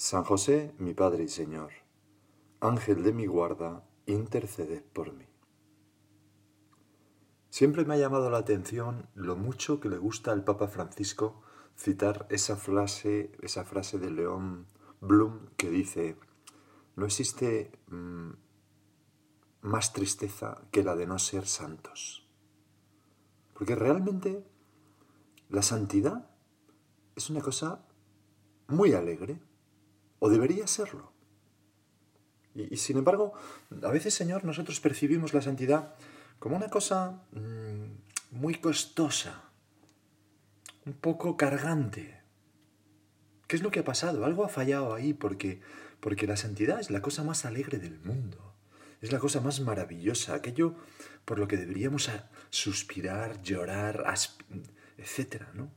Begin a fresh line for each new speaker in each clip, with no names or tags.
San José, mi Padre y Señor, Ángel de mi guarda, interceded por mí. Siempre me ha llamado la atención lo mucho que le gusta al Papa Francisco citar esa frase, esa frase de León Blum que dice, no existe mm, más tristeza que la de no ser santos. Porque realmente la santidad es una cosa muy alegre. O debería serlo. Y, sin embargo, a veces, Señor, nosotros percibimos la santidad como una cosa mm, muy costosa, un poco cargante. ¿Qué es lo que ha pasado? Algo ha fallado ahí porque, porque la santidad es la cosa más alegre del mundo. Es la cosa más maravillosa, aquello por lo que deberíamos suspirar, llorar, etc. ¿no?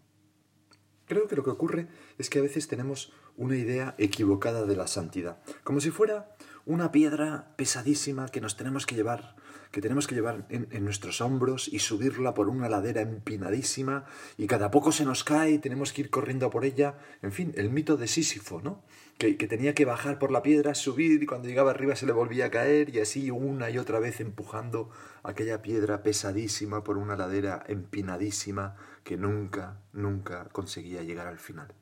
Creo que lo que ocurre es que a veces tenemos una idea equivocada de la santidad, como si fuera una piedra pesadísima que nos tenemos que llevar, que tenemos que llevar en, nuestros hombros y subirla por una ladera empinadísima y cada poco se nos cae y tenemos que ir corriendo por ella. En fin, el mito de Sísifo, ¿no? Que, que tenía que bajar por la piedra, subir y cuando llegaba arriba se le volvía a caer y así una y otra vez empujando aquella piedra pesadísima por una ladera empinadísima que nunca, nunca conseguía llegar al final.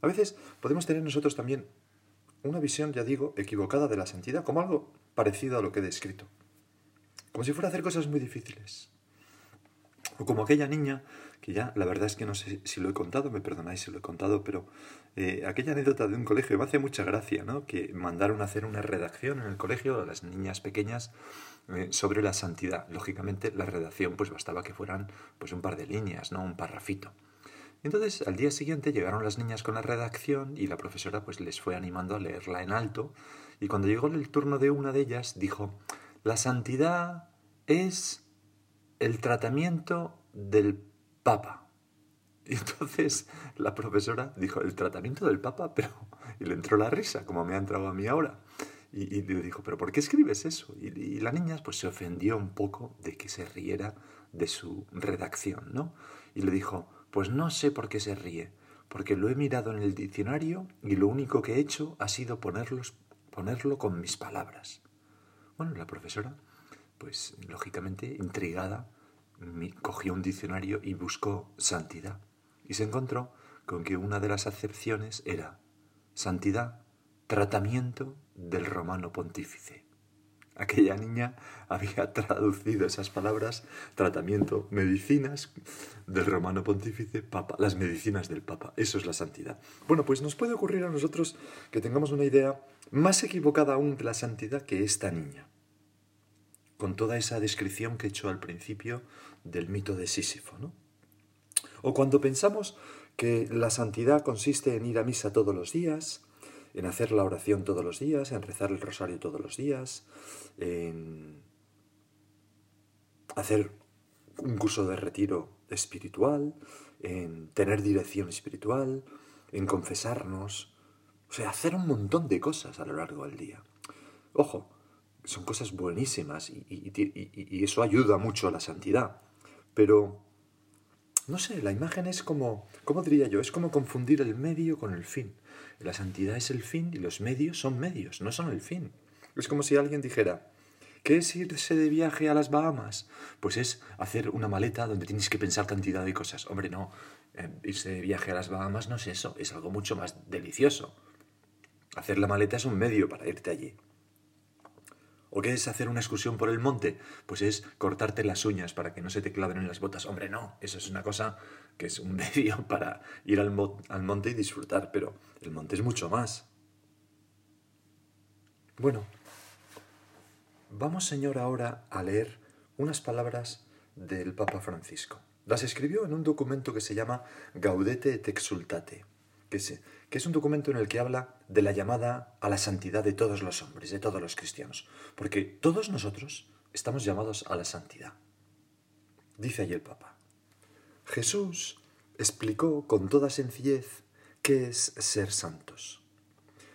A veces podemos tener nosotros también una visión, ya digo, equivocada de la santidad, como algo parecido a lo que he descrito. Como si fuera hacer cosas muy difíciles. O como aquella niña, que ya la verdad es que no sé si lo he contado, me perdonáis si lo he contado, pero eh, aquella anécdota de un colegio me hace mucha gracia, ¿no? Que mandaron a hacer una redacción en el colegio a las niñas pequeñas eh, sobre la santidad. Lógicamente la redacción pues bastaba que fueran pues un par de líneas, ¿no? Un parrafito. Entonces, al día siguiente llegaron las niñas con la redacción y la profesora pues les fue animando a leerla en alto. Y cuando llegó el turno de una de ellas, dijo, la santidad es el tratamiento del Papa. Y entonces la profesora dijo, ¿el tratamiento del Papa? Pero... Y le entró la risa, como me ha entrado a mí ahora. Y, le dijo, ¿pero por qué escribes eso? Y, y, la niña pues se ofendió un poco de que se riera de su redacción, ¿no? Y le dijo, pues no sé por qué se ríe, porque lo he mirado en el diccionario y lo único que he hecho ha sido ponerlos, ponerlo con mis palabras. Bueno, la profesora, pues lógicamente intrigada, cogió un diccionario y buscó santidad. Y se encontró con que una de las acepciones era santidad, tratamiento del romano pontífice. Aquella niña había traducido esas palabras, tratamiento, medicinas del romano pontífice, papa, las medicinas del papa. Eso es la santidad. Bueno, pues nos puede ocurrir a nosotros que tengamos una idea más equivocada aún de la santidad que esta niña. Con toda esa descripción que he hecho al principio del mito de Sísifo, ¿no? O cuando pensamos que la santidad consiste en ir a misa todos los días, en hacer la oración todos los días, en rezar el rosario todos los días, en hacer un curso de retiro espiritual, en tener dirección espiritual, en confesarnos, o sea, hacer un montón de cosas a lo largo del día. Ojo, son cosas buenísimas y, eso ayuda mucho a la santidad, pero no sé, la imagen es como, ¿cómo diría yo? Es como confundir el medio con el fin. La santidad es el fin y los medios son medios, no son el fin. Es como si alguien dijera, ¿qué es irse de viaje a las Bahamas? Pues es hacer una maleta donde tienes que pensar cantidad de cosas. Hombre, no, eh, irse de viaje a las Bahamas no es eso, es algo mucho más delicioso. Hacer la maleta es un medio para irte allí. ¿O qué es hacer una excursión por el monte? Pues es cortarte las uñas para que no se te claven en las botas. Hombre, no, eso es una cosa que es un medio para ir al, monte y disfrutar, pero el monte es mucho más. Bueno, vamos Señor ahora a leer unas palabras del Papa Francisco. Las escribió en un documento que se llama Gaudete et Exultate, que es un documento en el que habla de la llamada a la santidad de todos los hombres, de todos los cristianos, porque todos nosotros estamos llamados a la santidad. Dice allí el Papa. Jesús explicó con toda sencillez qué es ser santos.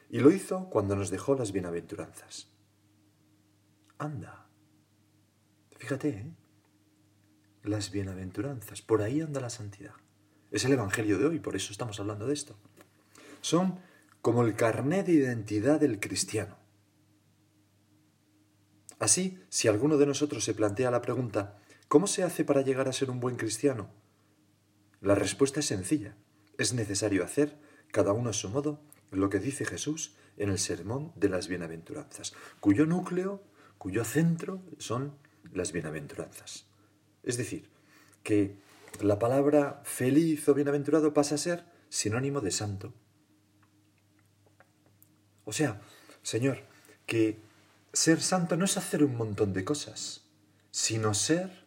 Y lo hizo cuando nos dejó las bienaventuranzas. Anda. Fíjate, ¿eh? Las bienaventuranzas. Por ahí anda la santidad. Es el Evangelio de hoy, por eso estamos hablando de esto. Son como el carné de identidad del cristiano. Así, si alguno de nosotros se plantea la pregunta, ¿cómo se hace para llegar a ser un buen cristiano? La respuesta es sencilla. Es necesario hacer, cada uno a su modo, lo que dice Jesús en el Sermón de las Bienaventuranzas, cuyo núcleo, cuyo centro son las bienaventuranzas. Es decir, que la palabra feliz o bienaventurado pasa a ser sinónimo de santo. O sea, Señor, que ser santo no es hacer un montón de cosas, sino ser,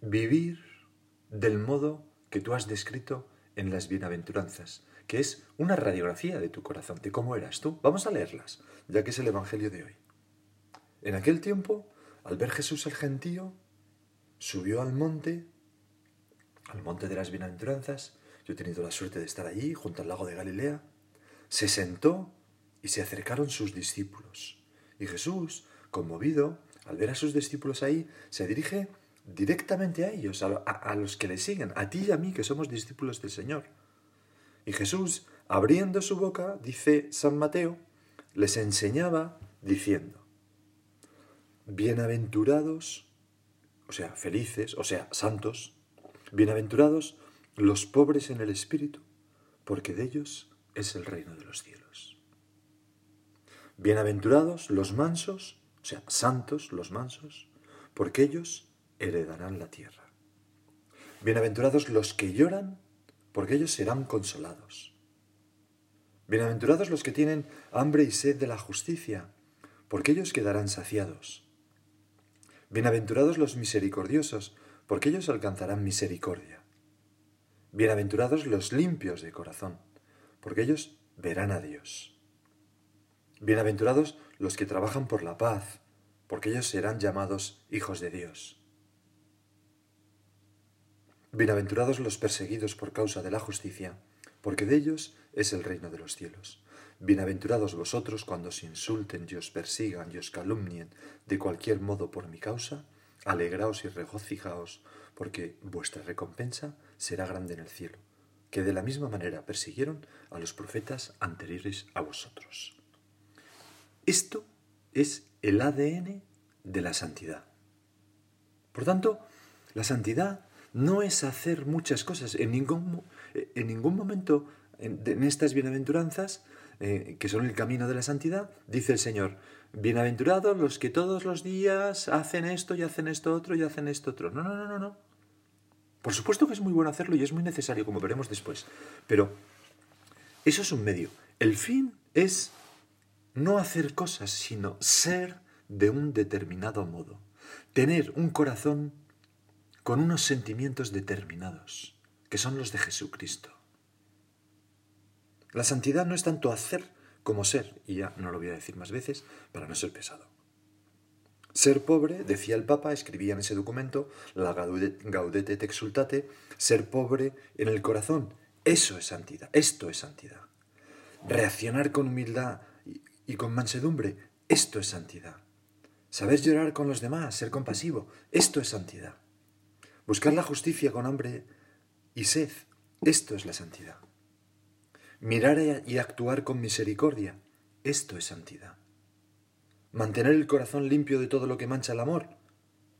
vivir del modo que tú has descrito en las bienaventuranzas, que es una radiografía de tu corazón, de cómo eras tú. Vamos a leerlas, ya que es el Evangelio de hoy. En aquel tiempo, al ver Jesús el gentío, subió al monte, al monte de las bienaventuranzas. Yo he tenido la suerte de estar allí, junto al lago de Galilea. Se sentó y se acercaron sus discípulos. Y Jesús, conmovido, al ver a sus discípulos ahí, se dirige directamente a ellos, a, los que le siguen, a ti y a mí que somos discípulos del Señor. Y Jesús, abriendo su boca, dice San Mateo, les enseñaba diciendo, Bienaventurados, o sea, felices, o sea, santos, bienaventurados los pobres en el espíritu, porque de ellos es el reino de los cielos. Bienaventurados los mansos, o sea, santos los mansos, porque ellos heredarán la tierra. Bienaventurados los que lloran, porque ellos serán consolados. Bienaventurados los que tienen hambre y sed de la justicia, porque ellos quedarán saciados. Bienaventurados los misericordiosos, porque ellos alcanzarán misericordia. Bienaventurados los limpios de corazón, porque ellos verán a Dios. Bienaventurados los que trabajan por la paz, porque ellos serán llamados hijos de Dios. Bienaventurados los perseguidos por causa de la justicia, porque de ellos es el reino de los cielos. Bienaventurados vosotros cuando os insulten y os persigan y os calumnien de cualquier modo por mi causa, alegraos y regocijaos, porque vuestra recompensa será grande en el cielo, que de la misma manera persiguieron a los profetas anteriores a vosotros. Esto es el ADN de la santidad. Por tanto, la santidad no es hacer muchas cosas. En ningún, en ningún momento en, estas bienaventuranzas, eh, que son el camino de la santidad, dice el Señor, bienaventurados los que todos los días hacen esto y hacen esto otro y hacen esto otro. No, no, no, no, no. Por supuesto que es muy bueno hacerlo y es muy necesario, como veremos después. Pero eso es un medio. El fin es no hacer cosas, sino ser de un determinado modo. Tener un corazón con unos sentimientos determinados, que son los de Jesucristo. La santidad no es tanto hacer como ser, y ya no lo voy a decir más veces para no ser pesado. Ser pobre, decía el Papa, escribía en ese documento, la Gaudete te exultate, ser pobre en el corazón, eso es santidad, esto es santidad. Reaccionar con humildad y con mansedumbre, esto es santidad. Saber llorar con los demás, ser compasivo, esto es santidad. Buscar la justicia con hambre y sed, esto es la santidad. Mirar y actuar con misericordia, esto es santidad. Mantener el corazón limpio de todo lo que mancha el amor,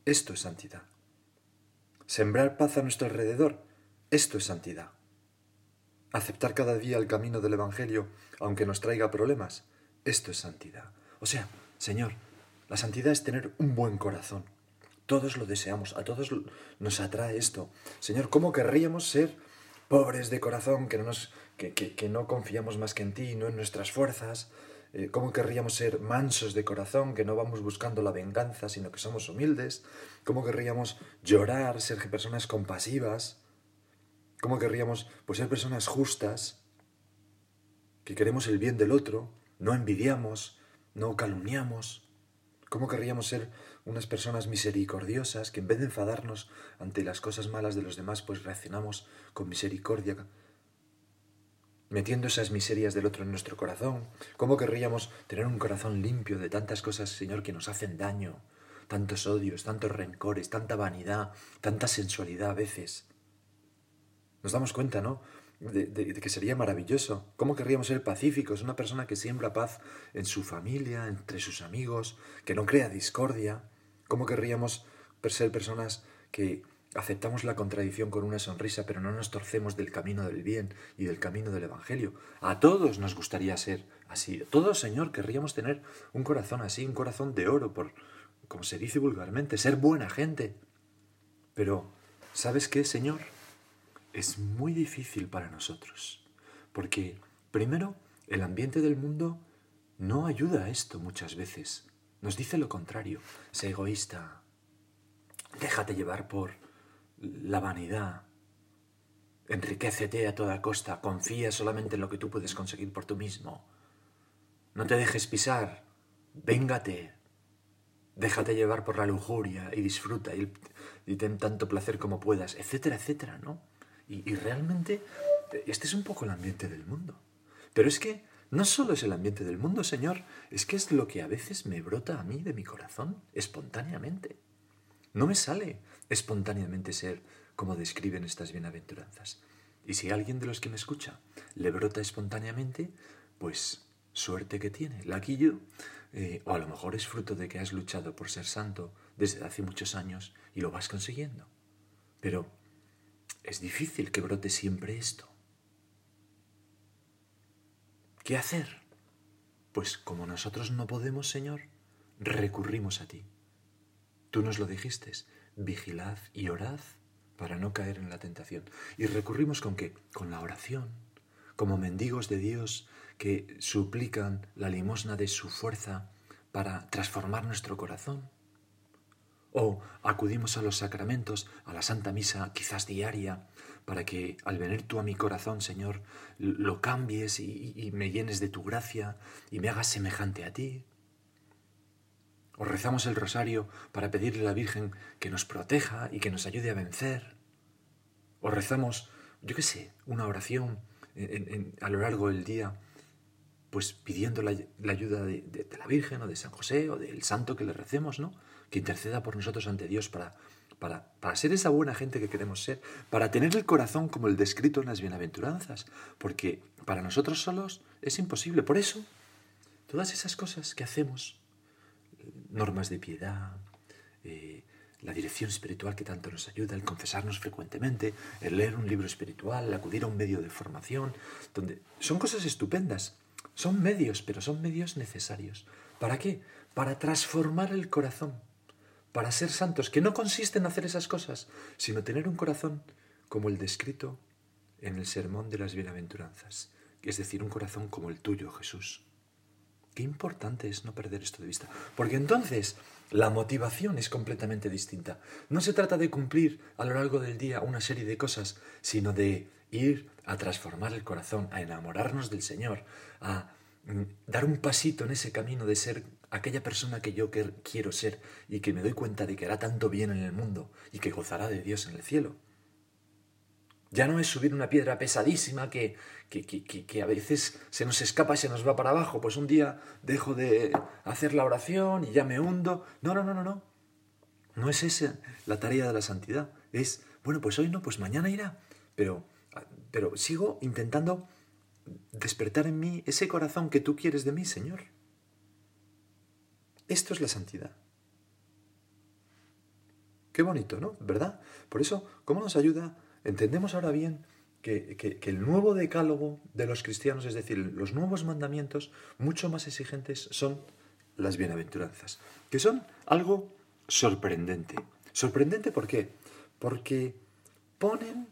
esto es santidad. Sembrar paz a nuestro alrededor, esto es santidad. Aceptar cada día el camino del Evangelio, aunque nos traiga problemas, esto es santidad. O sea, Señor, la santidad es tener un buen corazón, todos lo deseamos, a todos nos atrae esto. Señor, ¿cómo querríamos ser pobres de corazón, que no, nos, que, no confiamos más que en ti, no en nuestras fuerzas? Eh, ¿Cómo querríamos ser mansos de corazón, que no vamos buscando la venganza, sino que somos humildes? ¿Cómo querríamos llorar, ser personas compasivas? ¿Cómo querríamos pues, ser personas justas? que queremos el bien del otro, no envidiamos, no calumniamos. ¿Cómo querríamos ser unas personas misericordiosas que en vez de enfadarnos ante las cosas malas de los demás, pues reaccionamos con misericordia, metiendo esas miserias del otro en nuestro corazón? ¿Cómo querríamos tener un corazón limpio de tantas cosas, Señor, que nos hacen daño? Tantos odios, tantos rencores, tanta vanidad, tanta sensualidad a veces. Nos damos cuenta, ¿no? de, que sería maravilloso. ¿Cómo querríamos ser pacíficos? Una persona que siembra paz en su familia, entre sus amigos, que no crea discordia. ¿Cómo querríamos ser personas que aceptamos la contradicción con una sonrisa, pero no nos torcemos del camino del bien y del camino del Evangelio? A todos nos gustaría ser así. Todos, Señor, querríamos tener un corazón así, un corazón de oro, por, como se dice vulgarmente, ser buena gente. Pero, ¿sabes qué, Señor? es muy difícil para nosotros, porque primero el ambiente del mundo no ayuda a esto muchas veces. Nos dice lo contrario, sé egoísta, déjate llevar por la vanidad, enriquecete a toda costa, confía solamente en lo que tú puedes conseguir por tú mismo, no te dejes pisar, véngate, déjate llevar por la lujuria y disfruta y, y ten tanto placer como puedas, etcétera, etcétera, ¿no? Y, realmente este es un poco el ambiente del mundo. Pero es que no solo es el ambiente del mundo, Señor, es que es lo que a veces me brota a mí de mi corazón espontáneamente. No me sale espontáneamente ser como describen estas bienaventuranzas. Y si alguien de los que me escucha le brota espontáneamente, pues suerte que tiene, la yo, eh, o a lo mejor es fruto de que has luchado por ser santo desde hace muchos años y lo vas consiguiendo. Pero es difícil que brote siempre esto. ¿Qué hacer? Pues como nosotros no podemos, Señor, recurrimos a ti. Tú nos lo dijiste, vigilad y orad para no caer en la tentación. Y recurrimos con qué? Con la oración, como mendigos de Dios que suplican la limosna de su fuerza para transformar nuestro corazón. O acudimos a los sacramentos, a la Santa Misa, quizás diaria, para que al venir tú a mi corazón, Señor, lo cambies y, me llenes de tu gracia y me hagas semejante a ti. O rezamos el rosario para pedirle a la Virgen que nos proteja y que nos ayude a vencer. O rezamos, yo qué sé, una oración a lo largo del día, pues pidiendo la, ayuda de, la Virgen o de San José o del santo que le recemos, ¿no? que interceda por nosotros ante Dios para, para, para, ser esa buena gente que queremos ser, para tener el corazón como el descrito en las bienaventuranzas, porque para nosotros solos es imposible. Por eso, todas esas cosas que hacemos, normas de piedad, eh, la dirección espiritual que tanto nos ayuda, el confesarnos frecuentemente, el leer un libro espiritual, acudir a un medio de formación, donde son cosas estupendas, son medios, pero son medios necesarios. ¿Para qué? Para transformar el corazón para ser santos, que no consiste en hacer esas cosas, sino tener un corazón como el descrito en el sermón de las bienaventuranzas, es decir, un corazón como el tuyo, Jesús. Qué importante es no perder esto de vista, porque entonces la motivación es completamente distinta. No se trata de cumplir a lo largo del día una serie de cosas, sino de ir a transformar el corazón, a enamorarnos del Señor, a mm, dar un pasito en ese camino de ser aquella persona que yo quiero ser y que me doy cuenta de que hará tanto bien en el mundo y que gozará de Dios en el cielo. Ya no es subir una piedra pesadísima que, que, a veces se nos escapa y se nos va para abajo. Pues un día dejo de hacer la oración y ya me hundo. No, no, no, no, no. No es esa la tarea de la santidad. Es, bueno, pues hoy no, pues mañana irá. Pero, pero sigo intentando despertar en mí ese corazón que tú quieres de mí, Señor. Esto es la santidad. Qué bonito, ¿no? ¿Verdad? Por eso, ¿cómo nos ayuda? Entendemos ahora bien que, el nuevo decálogo de los cristianos, es decir, los nuevos mandamientos, mucho más exigentes, son las bienaventuranzas, que son algo sorprendente. ¿Sorprendente por qué? Porque ponen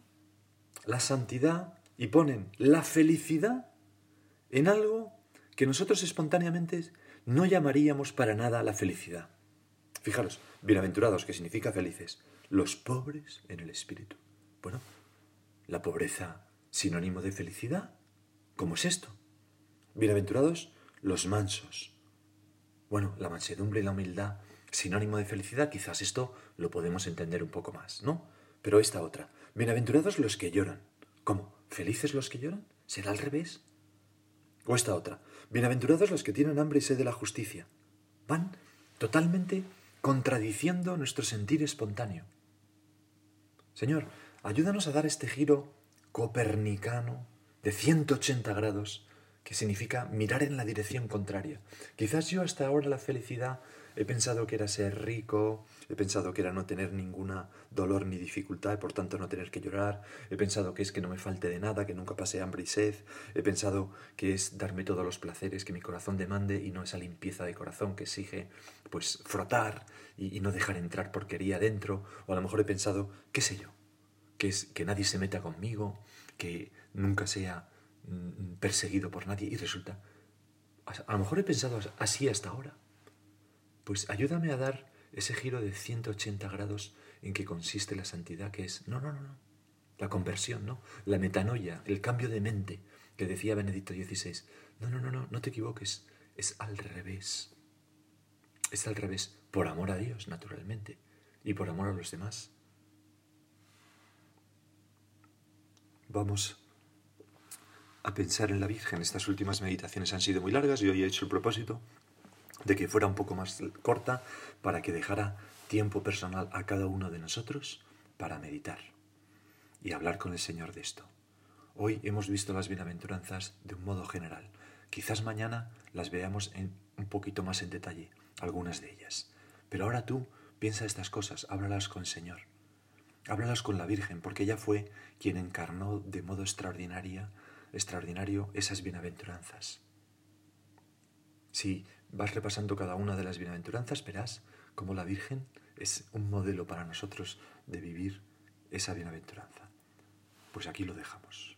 la santidad y ponen la felicidad en algo que nosotros espontáneamente no llamaríamos para nada la felicidad. Fijaros, bienaventurados, que significa felices, los pobres en el espíritu. Bueno, la pobreza sinónimo de felicidad, ¿cómo es esto? Bienaventurados los mansos. Bueno, la mansedumbre y la humildad, sinónimo de felicidad, quizás esto lo podemos entender un poco más, ¿no? Pero esta otra. Bienaventurados los que lloran. ¿Cómo? ¿Felices los que lloran? ¿Será al revés? O esta otra. Bienaventurados los que tienen hambre y sed de la justicia. Van totalmente contradiciendo nuestro sentir espontáneo. Señor, ayúdanos a dar este giro copernicano de 180 grados que significa mirar en la dirección contraria. Quizás yo hasta ahora la felicidad he pensado que era ser rico, he pensado que era no tener ninguna dolor ni dificultad y por tanto no tener que llorar, he pensado que es que no me falte de nada, que nunca pase hambre y sed, he pensado que es darme todos los placeres que mi corazón demande y no esa limpieza de corazón que exige pues frotar y, y no dejar entrar porquería dentro, o a lo mejor he pensado, qué sé yo, que es que nadie se meta conmigo, que nunca sea Mm, perseguido por nadie y resulta, a lo mejor he pensado así hasta ahora. Pues ayúdame a dar ese giro de 180 grados en que consiste la santidad, que es, no, no, no, no, la conversión, ¿no? La metanoia, el cambio de mente que decía Benedicto XVI. No, no, no, no, no te equivoques, es al revés. Es al revés, por amor a Dios, naturalmente, y por amor a los demás. Vamos a pensar en la Virgen. Estas últimas meditaciones han sido muy largas y hoy he hecho el propósito de que fuera un poco más corta para que dejara tiempo personal a cada uno de nosotros para meditar y hablar con el Señor de esto. Hoy hemos visto las bienaventuranzas de un modo general. Quizás mañana las veamos en un poquito más en detalle, algunas de ellas. Pero ahora tú piensa estas cosas, háblalas con el Señor. Háblalas con la Virgen, porque ella fue quien encarnó de modo extraordinario extraordinario esas bienaventuranzas. Si vas repasando cada una de las bienaventuranzas, verás cómo la Virgen es un modelo para nosotros de vivir esa bienaventuranza. Pues aquí lo dejamos.